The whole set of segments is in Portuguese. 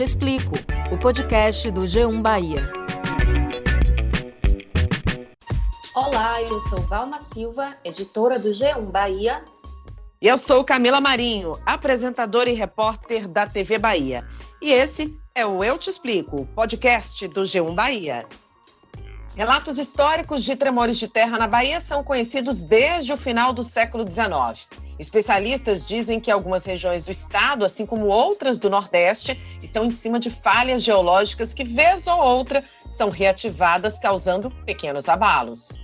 Te Explico, o podcast do G1 Bahia. Olá, eu sou Valma Silva, editora do G1 Bahia. E eu sou Camila Marinho, apresentadora e repórter da TV Bahia. E esse é o Eu Te Explico, podcast do G1 Bahia. Relatos históricos de tremores de terra na Bahia são conhecidos desde o final do século XIX. Especialistas dizem que algumas regiões do estado, assim como outras do Nordeste, estão em cima de falhas geológicas que, vez ou outra, são reativadas, causando pequenos abalos.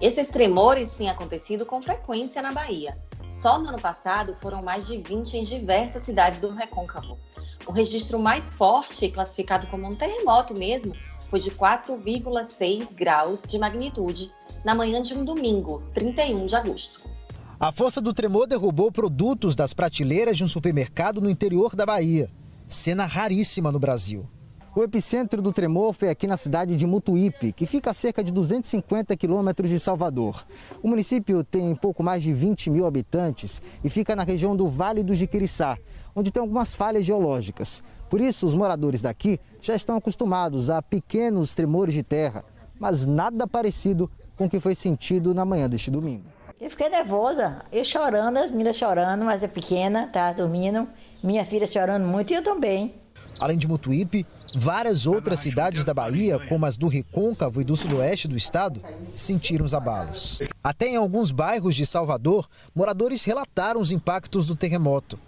Esses tremores têm acontecido com frequência na Bahia. Só no ano passado foram mais de 20 em diversas cidades do Recôncavo. O registro mais forte, classificado como um terremoto mesmo, foi de 4,6 graus de magnitude na manhã de um domingo, 31 de agosto. A força do tremor derrubou produtos das prateleiras de um supermercado no interior da Bahia. Cena raríssima no Brasil. O epicentro do tremor foi aqui na cidade de Mutuípe, que fica a cerca de 250 quilômetros de Salvador. O município tem pouco mais de 20 mil habitantes e fica na região do Vale do Jiquiriçá, onde tem algumas falhas geológicas. Por isso, os moradores daqui já estão acostumados a pequenos tremores de terra, mas nada parecido com o que foi sentido na manhã deste domingo. Eu fiquei nervosa, eu chorando, as meninas chorando, mas é pequena, tá dormindo, minha filha chorando muito e eu também. Além de Mutuípe, várias outras cidades da Bahia, como as do Recôncavo e do sudoeste do estado, sentiram os abalos. Até em alguns bairros de Salvador, moradores relataram os impactos do terremoto.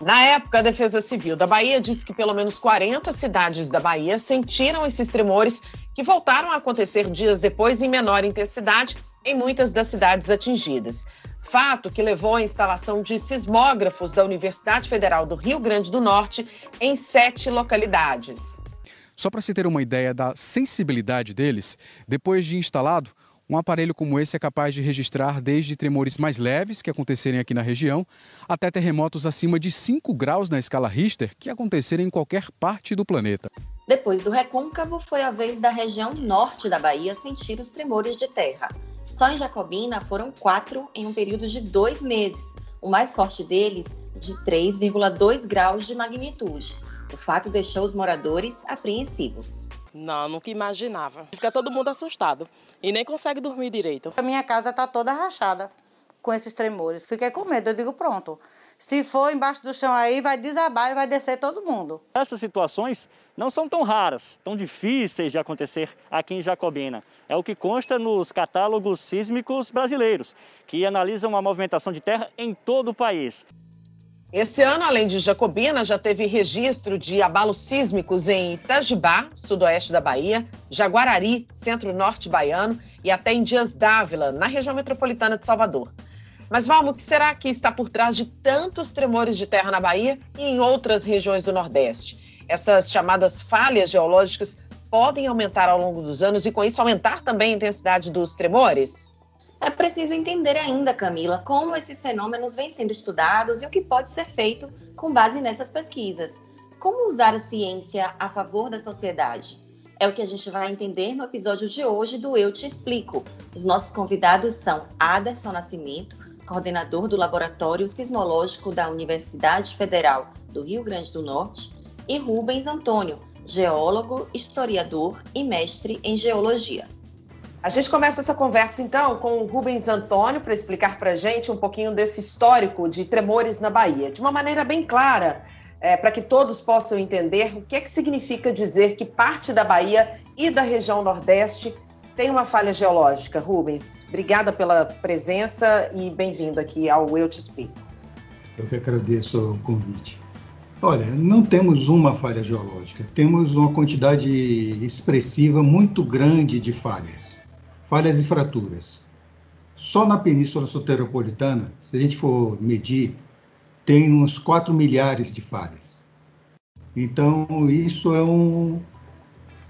Na época, a Defesa Civil da Bahia disse que pelo menos 40 cidades da Bahia sentiram esses tremores que voltaram a acontecer dias depois em menor intensidade em muitas das cidades atingidas. Fato que levou à instalação de sismógrafos da Universidade Federal do Rio Grande do Norte em sete localidades. Só para se ter uma ideia da sensibilidade deles, depois de instalado, um aparelho como esse é capaz de registrar desde tremores mais leves, que acontecerem aqui na região, até terremotos acima de 5 graus na escala Richter, que acontecerem em qualquer parte do planeta. Depois do recôncavo, foi a vez da região norte da Bahia sentir os tremores de terra. Só em Jacobina foram quatro em um período de dois meses, o mais forte deles de 3,2 graus de magnitude. O fato deixou os moradores apreensivos. Não, nunca imaginava. Fica todo mundo assustado e nem consegue dormir direito. A minha casa está toda rachada com esses tremores. Fiquei com medo, eu digo pronto. Se for embaixo do chão aí, vai desabar e vai descer todo mundo. Essas situações não são tão raras, tão difíceis de acontecer aqui em Jacobina. É o que consta nos catálogos sísmicos brasileiros, que analisam a movimentação de terra em todo o país. Esse ano, além de Jacobina, já teve registro de abalos sísmicos em Itajibá, sudoeste da Bahia, Jaguarari, centro-norte baiano e até em Dias Dávila, na região metropolitana de Salvador. Mas, Valmo, o que será que está por trás de tantos tremores de terra na Bahia e em outras regiões do Nordeste? Essas chamadas falhas geológicas podem aumentar ao longo dos anos e, com isso, aumentar também a intensidade dos tremores? É preciso entender ainda, Camila, como esses fenômenos vêm sendo estudados e o que pode ser feito com base nessas pesquisas. Como usar a ciência a favor da sociedade? É o que a gente vai entender no episódio de hoje do Eu Te Explico. Os nossos convidados são Aderson Nascimento, coordenador do Laboratório Sismológico da Universidade Federal do Rio Grande do Norte, e Rubens Antônio, geólogo, historiador e mestre em geologia. A gente começa essa conversa então com o Rubens Antônio para explicar para a gente um pouquinho desse histórico de tremores na Bahia, de uma maneira bem clara, é, para que todos possam entender o que é que significa dizer que parte da Bahia e da região Nordeste tem uma falha geológica. Rubens, obrigada pela presença e bem-vindo aqui ao Eu Te Explico. Eu que agradeço o convite. Olha, não temos uma falha geológica, temos uma quantidade expressiva muito grande de falhas falhas e fraturas. Só na Península Soteropolitana, se a gente for medir, tem uns 4 milhares de falhas. Então, isso é, um,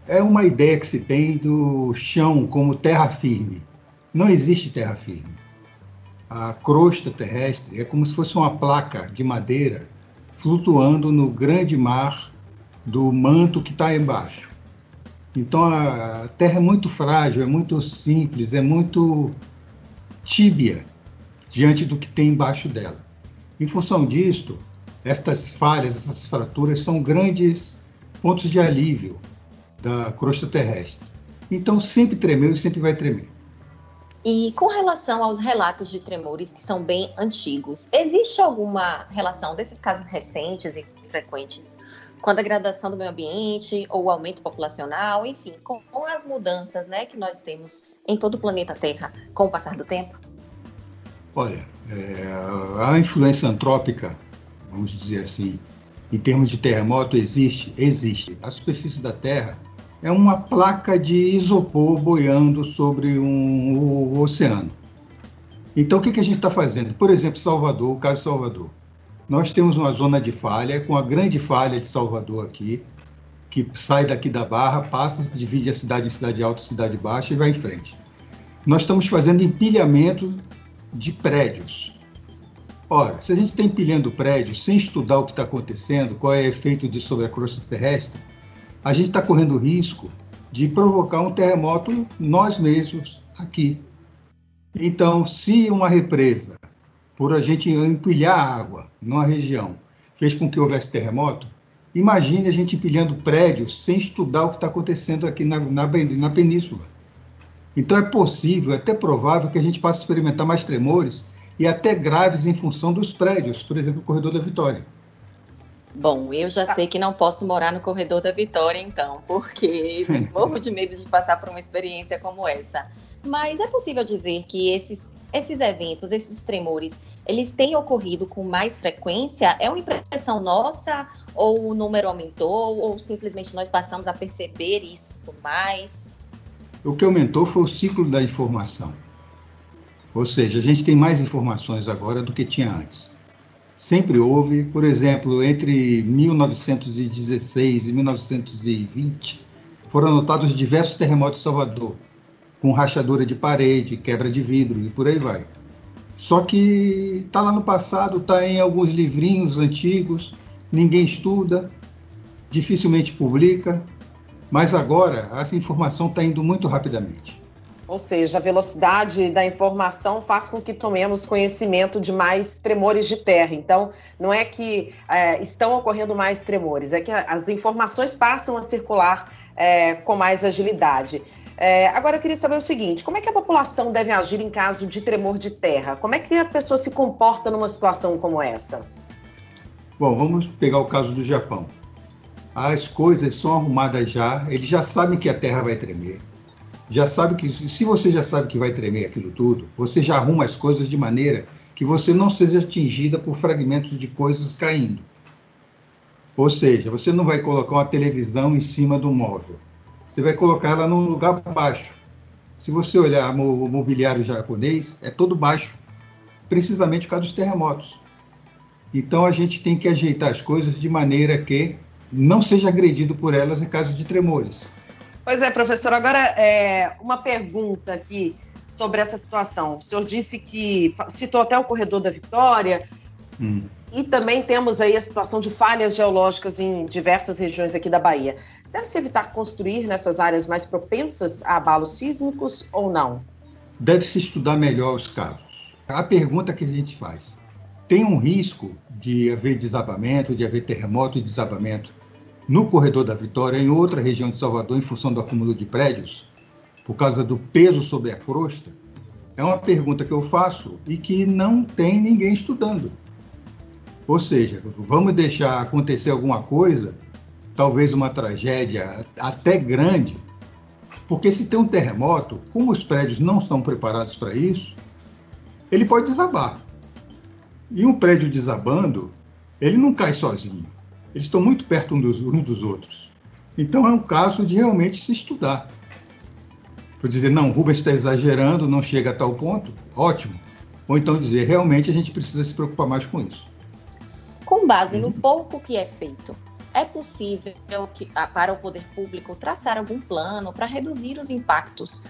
é uma ideia que se tem do chão como terra firme. Não existe terra firme. A crosta terrestre é como se fosse uma placa de madeira flutuando no grande mar do manto que está embaixo. Então a Terra é muito frágil, é muito simples, é muito tíbia diante do que tem embaixo dela. Em função disto, estas falhas, essas fraturas são grandes pontos de alívio da crosta terrestre. Então sempre tremeu e sempre vai tremer. E com relação aos relatos de tremores que são bem antigos, existe alguma relação desses casos recentes e frequentes com a degradação do meio ambiente ou o aumento populacional, enfim, com, com as mudanças né, que nós temos em todo o planeta Terra com o passar do tempo? Olha, é, a influência antrópica, vamos dizer assim, em termos de terremoto, existe? Existe. A superfície da Terra é uma placa de isopor boiando sobre um, o, oceano. Então, o que, que a gente está fazendo? Por exemplo, Salvador, o caso de Salvador. Nós temos uma zona de falha, com a grande falha de Salvador aqui, que sai daqui da Barra, passa, divide a cidade em cidade alta e cidade baixa e vai em frente. Nós estamos fazendo empilhamento de prédios. Ora, se a gente está empilhando prédios sem estudar o que está acontecendo, qual é o efeito disso sobre a crosta terrestre, a gente está correndo risco de provocar um terremoto nós mesmos aqui. Então, se uma represa, por a gente empilhar água numa região, fez com que houvesse terremoto, imagine a gente empilhando prédios sem estudar o que está acontecendo aqui na, na, na península. Então, é possível, é até provável que a gente passe a experimentar mais tremores e até graves em função dos prédios, por exemplo, o Corredor da Vitória. Bom, eu já tá. sei que não posso morar no corredor da Vitória, então, porque morro de medo de passar por uma experiência como essa. Mas é possível dizer que esses, esses eventos, esses tremores, eles têm ocorrido com mais frequência? É uma impressão nossa? Ou o número aumentou? Ou simplesmente nós passamos a perceber isso mais? O que aumentou foi o ciclo da informação. Ou seja, a gente tem mais informações agora do que tinha antes sempre houve. Por exemplo, entre 1916 e 1920, foram anotados diversos terremotos em Salvador, com rachadura de parede, quebra de vidro e por aí vai. Só que está lá no passado, está em alguns livrinhos antigos, ninguém estuda, dificilmente publica, mas agora essa informação está indo muito rapidamente. Ou seja, a velocidade da informação faz com que tomemos conhecimento de mais tremores de terra. Então, não é que é, estão ocorrendo mais tremores, é que as informações passam a circular é, com mais agilidade. É, agora, eu queria saber o seguinte: como é que a população deve agir em caso de tremor de terra? Como é que a pessoa se comporta numa situação como essa? Bom, vamos pegar o caso do Japão. As coisas são arrumadas já, eles já sabem que a terra vai tremer já sabe que, se você já sabe que vai tremer aquilo tudo, você já arruma as coisas de maneira que você não seja atingida por fragmentos de coisas caindo. Ou seja, você não vai colocar uma televisão em cima do móvel. Você vai colocar ela num lugar baixo. Se você olhar o mobiliário japonês, é todo baixo, precisamente por causa dos terremotos. Então a gente tem que ajeitar as coisas de maneira que não seja agredido por elas em caso de tremores. Pois é, professor. Agora, é, uma pergunta aqui sobre essa situação. O senhor disse que citou até o corredor da Vitória. Hum. E também temos aí a situação de falhas geológicas em diversas regiões aqui da Bahia. Deve-se evitar construir nessas áreas mais propensas a abalos sísmicos ou não? Deve-se estudar melhor os casos. A pergunta que a gente faz: tem um risco de haver desabamento, de haver terremoto e desabamento no corredor da Vitória, em outra região de Salvador, em função do acúmulo de prédios, por causa do peso sobre a crosta? É uma pergunta que eu faço e que não tem ninguém estudando. Ou seja, vamos deixar acontecer alguma coisa, talvez uma tragédia até grande, porque se tem um terremoto, como os prédios não estão preparados para isso, ele pode desabar. E um prédio desabando, ele não cai sozinho eles estão muito perto uns dos, uns dos outros. Então é um caso de realmente se estudar. Por dizer, não, Rubens está exagerando, não chega a tal ponto, ótimo. Ou então dizer, realmente a gente precisa se preocupar mais com isso. Com base no pouco que é feito, é possível que, para o poder público traçar algum plano para reduzir os impactos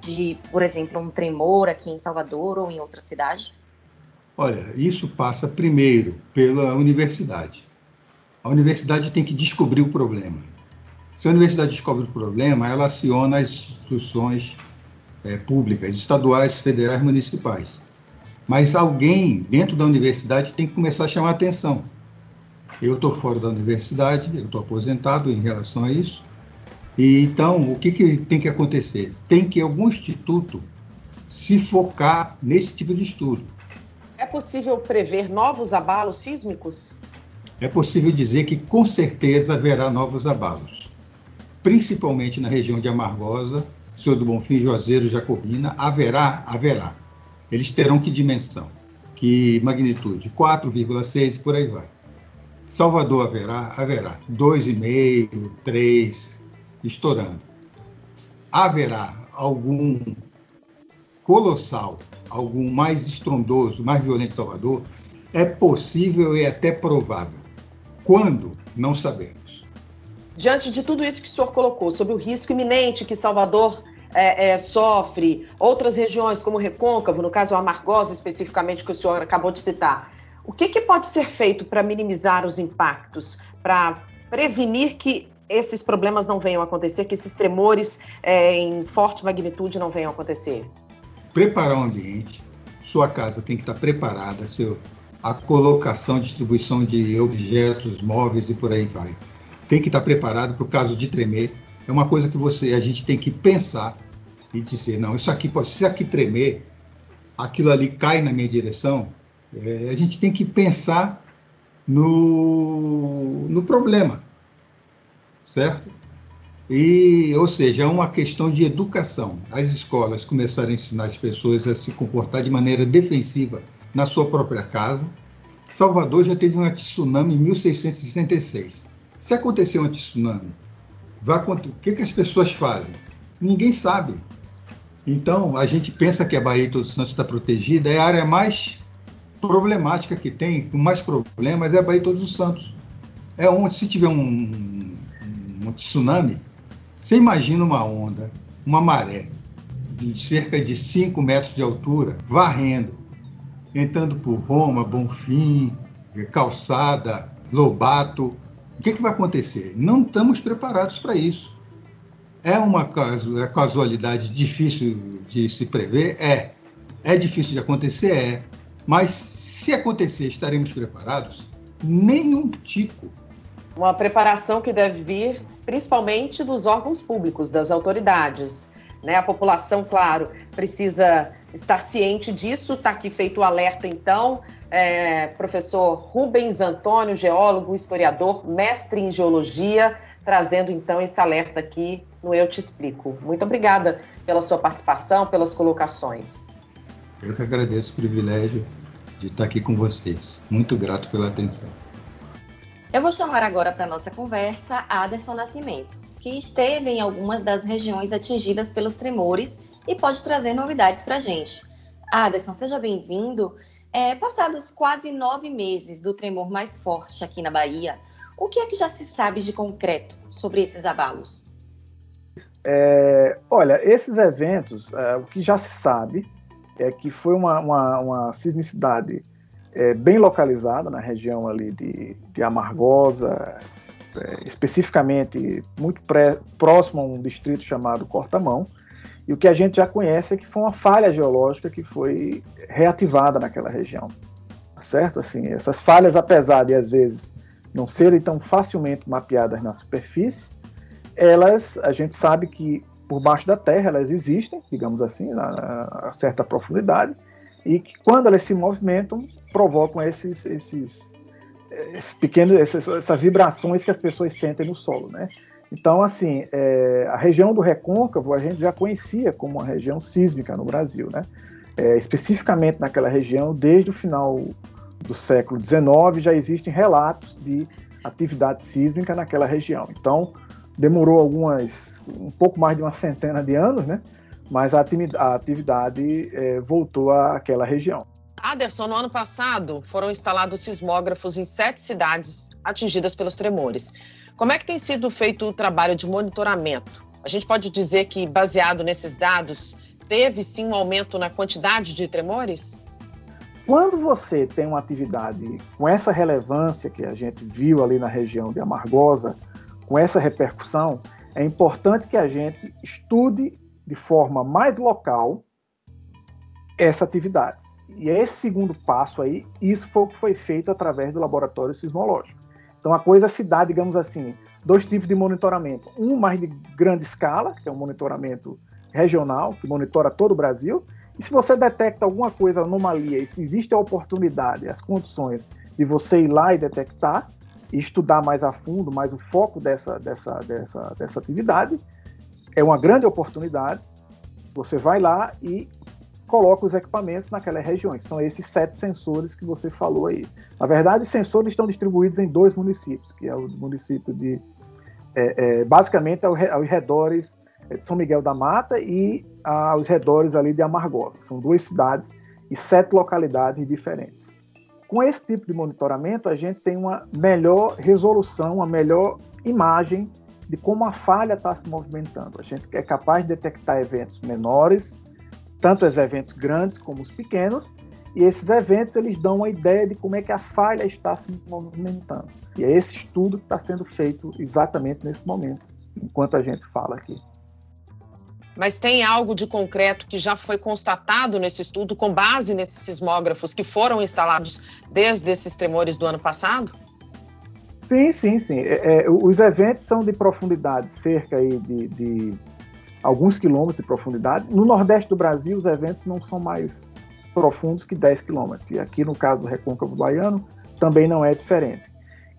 de, por exemplo, um tremor aqui em Salvador ou em outra cidade? Olha, isso passa primeiro pela universidade. A universidade tem que descobrir o problema. Se a universidade descobre o problema, ela aciona as instituições é, públicas, estaduais, federais, municipais. Mas alguém dentro da universidade tem que começar a chamar atenção. Eu estou fora da universidade, eu estou aposentado em relação a isso. E então, o que, que tem que acontecer? Tem que algum instituto se focar nesse tipo de estudo. É possível prever novos abalos sísmicos? É possível dizer que com certeza haverá novos abalos, principalmente na região de Amargosa, Senhor do Bonfim, Juazeiro, Jacobina, haverá, haverá. Eles terão que dimensão? Que magnitude? 4,6 e por aí vai. Salvador haverá? Haverá. 2,5, 3, estourando. Haverá algum colossal, algum mais estrondoso, mais violento Salvador? É possível e até provável. Quando? Não sabemos. Diante de tudo isso que o senhor colocou, sobre o risco iminente que Salvador é, é, sofre, outras regiões como Recôncavo, no caso a Amargosa especificamente, que o senhor acabou de citar, o que, que pode ser feito para minimizar os impactos, para prevenir que esses problemas não venham a acontecer, que esses tremores é, em forte magnitude não venham a acontecer? Preparar o ambiente. Sua casa tem que estar preparada, seu, a colocação, distribuição de objetos, móveis e por aí vai. Tem que estar preparado para o caso de tremer. É uma coisa que você, a gente tem que pensar e dizer, não, isso aqui, se isso aqui tremer, aquilo ali cai na minha direção, é, a gente tem que pensar no, no problema, certo? E, ou seja, é uma questão de educação. As escolas começaram a ensinar as pessoas a se comportar de maneira defensiva na sua própria casa. Salvador já teve um tsunami em 1666. Se acontecer um tsunami, vai, o que, que as pessoas fazem? Ninguém sabe. Então, a gente pensa que a Bahia de Todos Santos está protegida, é a área mais problemática que tem, com mais problemas, é a Baía de Todos os Santos. É onde, se tiver um, um, um tsunami, você imagina uma onda, uma maré, de cerca de 5 metros de altura, varrendo, entrando por Roma, Bonfim, Calçada, Lobato. O que, que vai acontecer? Não estamos preparados para isso. É uma é casualidade difícil de se prever? É. É difícil de acontecer? É. Mas se acontecer, estaremos preparados? Nenhum tico. Uma preparação que deve vir principalmente dos órgãos públicos, das autoridades. Né? A população, claro, precisa estar ciente disso. Está aqui feito o alerta, então. É, professor Rubens Antônio, geólogo, historiador, mestre em geologia, trazendo então esse alerta aqui no Eu Te Explico. Muito obrigada pela sua participação, pelas colocações. Eu que agradeço o privilégio de estar aqui com vocês. Muito grato pela atenção. Eu vou chamar agora para nossa conversa Aderson Nascimento, que esteve em algumas das regiões atingidas pelos tremores e pode trazer novidades para a gente. Aderson, seja bem-vindo. É, passados quase nove meses do tremor mais forte aqui na Bahia, o que é que já se sabe de concreto sobre esses abalos? É, olha, esses eventos, é, o que já se sabe é que foi uma, uma, uma sismicidade é, bem localizada na região ali de, de Amargosa, é, especificamente muito pré, próximo a um distrito chamado Cortamão. E o que a gente já conhece é que foi uma falha geológica que foi reativada naquela região. Tá certo? Assim, essas falhas, apesar de às vezes não serem tão facilmente mapeadas na superfície, elas, a gente sabe que por baixo da terra, elas existem, digamos assim, a, a certa profundidade, e que quando elas se movimentam, provocam esses, esses, esses pequenos, essas, essas, vibrações que as pessoas sentem no solo, né? Então, assim, é, a região do recôncavo a gente já conhecia como uma região sísmica no Brasil, né? É, especificamente naquela região, desde o final do século XIX, já existem relatos de atividade sísmica naquela região. Então, demorou algumas um pouco mais de uma centena de anos, né? Mas a atividade é, voltou àquela região. Aderson, no ano passado foram instalados sismógrafos em sete cidades atingidas pelos tremores. Como é que tem sido feito o trabalho de monitoramento? A gente pode dizer que, baseado nesses dados, teve sim um aumento na quantidade de tremores? Quando você tem uma atividade com essa relevância que a gente viu ali na região de Amargosa, com essa repercussão, é importante que a gente estude de forma mais local essa atividade. E esse segundo passo aí, isso foi o que foi feito através do laboratório sismológico. Então a coisa se dá, digamos assim, dois tipos de monitoramento. Um mais de grande escala, que é um monitoramento regional, que monitora todo o Brasil. E se você detecta alguma coisa, anomalia, e se existe a oportunidade, as condições de você ir lá e detectar, e estudar mais a fundo, mais o foco dessa, dessa, dessa, dessa atividade, é uma grande oportunidade. Você vai lá e coloca os equipamentos naquelas regiões. São esses sete sensores que você falou aí. Na verdade, os sensores estão distribuídos em dois municípios, que é o município de, é, é, basicamente, aos redores de São Miguel da Mata e aos redores ali de Amargosa. São duas cidades e sete localidades diferentes. Com esse tipo de monitoramento, a gente tem uma melhor resolução, uma melhor imagem de como a falha está se movimentando. A gente é capaz de detectar eventos menores, tanto os eventos grandes como os pequenos, e esses eventos eles dão uma ideia de como é que a falha está se movimentando. E é esse estudo que está sendo feito exatamente nesse momento, enquanto a gente fala aqui. Mas tem algo de concreto que já foi constatado nesse estudo com base nesses sismógrafos que foram instalados desde esses tremores do ano passado? Sim, sim, sim. É, é, os eventos são de profundidade, cerca de, de alguns quilômetros de profundidade. No Nordeste do Brasil, os eventos não são mais profundos que 10 quilômetros. E aqui, no caso do Recôncavo Baiano, também não é diferente.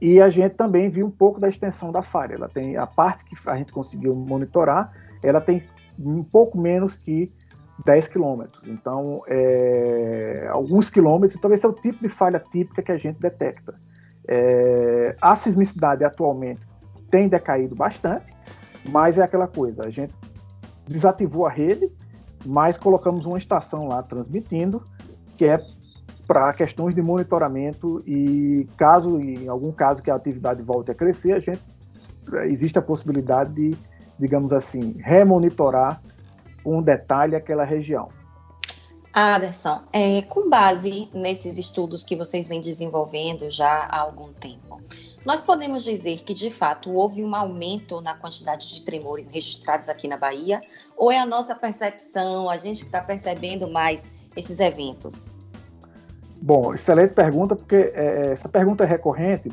E a gente também viu um pouco da extensão da falha. Ela tem a parte que a gente conseguiu monitorar, ela tem um pouco menos que 10 quilômetros. Então, é, alguns quilômetros, então esse é o tipo de falha típica que a gente detecta. É, a sismicidade atualmente tem decaído bastante, mas é aquela coisa, a gente desativou a rede, mas colocamos uma estação lá transmitindo, que é para questões de monitoramento e caso, em algum caso que a atividade volte a crescer, a gente existe a possibilidade de digamos assim, remonitorar com detalhe aquela região. Anderson, é, com base nesses estudos que vocês vêm desenvolvendo já há algum tempo, nós podemos dizer que de fato houve um aumento na quantidade de tremores registrados aqui na Bahia? Ou é a nossa percepção, a gente que está percebendo mais esses eventos? Bom, excelente pergunta, porque é, essa pergunta é recorrente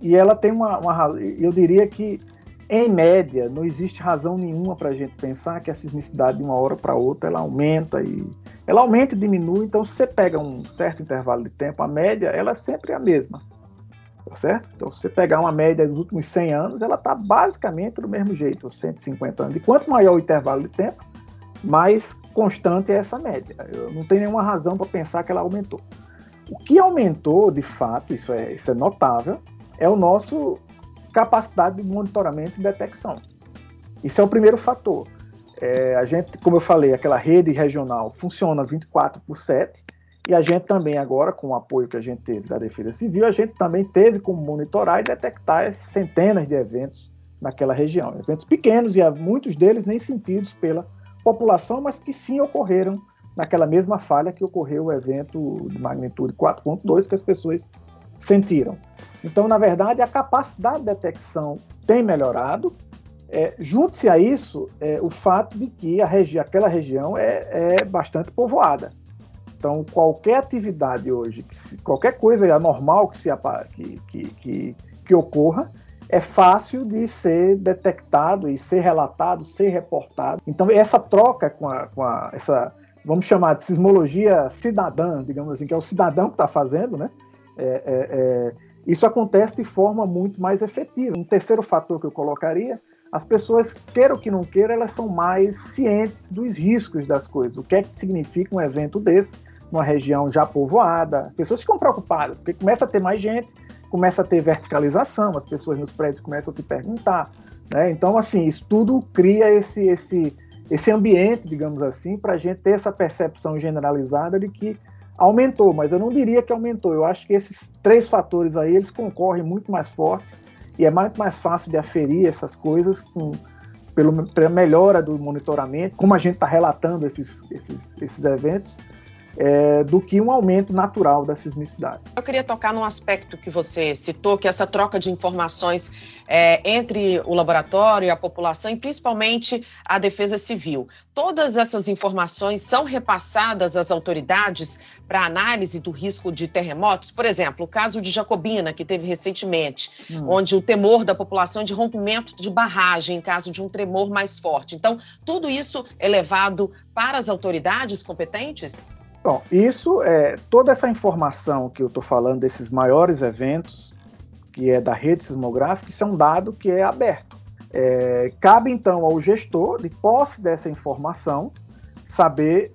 e ela tem uma, uma eu diria que em média, não existe razão nenhuma para a gente pensar que a sismicidade de uma hora para outra ela aumenta e ela aumenta e diminui. Então, se você pega um certo intervalo de tempo, a média ela é sempre a mesma, tá certo? Então, se você pegar uma média dos últimos 100 anos, ela está basicamente do mesmo jeito, 150 anos. E quanto maior o intervalo de tempo, mais constante é essa média. Eu não tenho nenhuma razão para pensar que ela aumentou. O que aumentou, de fato, isso é, isso é notável, é o nosso capacidade de monitoramento e detecção. Isso é o primeiro fator. É, a gente, como eu falei, aquela rede regional funciona 24 por 7, e a gente também agora, com o apoio que a gente teve da Defesa Civil, a gente também teve como monitorar e detectar centenas de eventos naquela região. Eventos pequenos e muitos deles nem sentidos pela população, mas que sim ocorreram naquela mesma falha que ocorreu o evento de magnitude 4.2 que as pessoas sentiram. Então, na verdade, a capacidade de detecção tem melhorado. É, Junte-se a isso é, o fato de que regi aquela região é, é, bastante povoada. Então, qualquer atividade hoje, qualquer coisa anormal que, se, que, que, que, ocorra, é fácil de ser detectado e ser relatado, ser reportado. Então, essa troca com a, com a essa, vamos chamar de sismologia cidadã, digamos assim, que é o cidadão que está fazendo, né? É, é, é, isso acontece de forma muito mais efetiva. Um terceiro fator que eu colocaria, as pessoas, queiram que não queiram, elas são mais cientes dos riscos das coisas. O que é que significa um evento desse numa região já povoada? As pessoas ficam preocupadas, porque começa a ter mais gente, começa a ter verticalização, as pessoas nos prédios começam a se perguntar. Né? Então, assim, isso tudo cria esse, esse, esse ambiente, digamos assim, para a gente ter essa percepção generalizada de que aumentou, mas eu não diria que aumentou. Eu acho que esses três fatores aí, eles concorrem muito mais forte e é muito mais fácil de aferir essas coisas com, pelo, pela melhora do monitoramento, como a gente está relatando esses, esses, esses eventos, é, do que um aumento natural da sismicidade. Eu queria tocar num aspecto que você citou, que é essa troca de informações é, entre o laboratório e a população, e principalmente a defesa civil. Todas essas informações são repassadas às autoridades para análise do risco de terremotos? Por exemplo, o caso de Jacobina, que teve recentemente, hum. onde o temor da população é de rompimento de barragem em caso de um tremor mais forte. Então, tudo isso é levado para as autoridades competentes? Bom, isso é toda essa informação que eu estou falando desses maiores eventos, que é da rede sismográfica, isso é um dado que é aberto. É, cabe então ao gestor, de posse dessa informação, saber.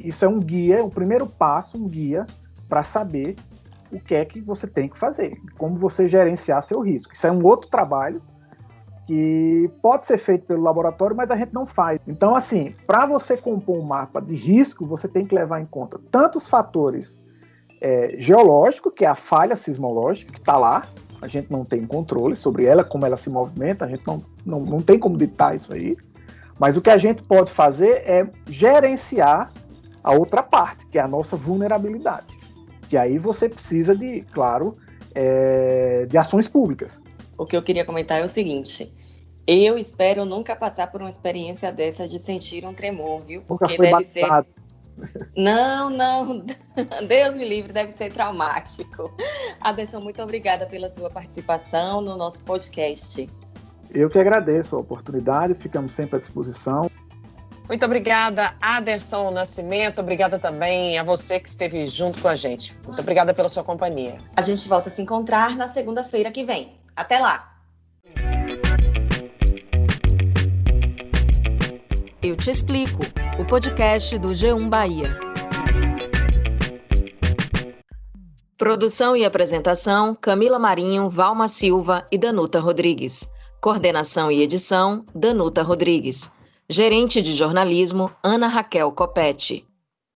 Isso é um guia, o primeiro passo, um guia para saber o que é que você tem que fazer, como você gerenciar seu risco. Isso é um outro trabalho que pode ser feito pelo laboratório, mas a gente não faz. Então, assim, para você compor um mapa de risco, você tem que levar em conta tantos fatores é, geológicos, que é a falha sismológica, que está lá, a gente não tem controle sobre ela, como ela se movimenta, a gente não, não, não tem como ditar isso aí. Mas o que a gente pode fazer é gerenciar a outra parte, que é a nossa vulnerabilidade. Que aí você precisa de, claro, é, de ações públicas o que eu queria comentar é o seguinte. Eu espero nunca passar por uma experiência dessa de sentir um tremor, viu? Porque deve ser. Não, não. Deus me livre, deve ser traumático. Aderson, muito obrigada pela sua participação no nosso podcast. Eu que agradeço a oportunidade, ficamos sempre à disposição. Muito obrigada, Aderson Nascimento. Obrigada também a você que esteve junto com a gente. Muito obrigada pela sua companhia. A gente volta a se encontrar na segunda-feira que vem. Até lá! Eu te explico. O podcast do G1 Bahia. Produção e apresentação: Camila Marinho, Valma Silva e Danuta Rodrigues. Coordenação e edição: Danuta Rodrigues. Gerente de jornalismo: Ana Raquel Copete.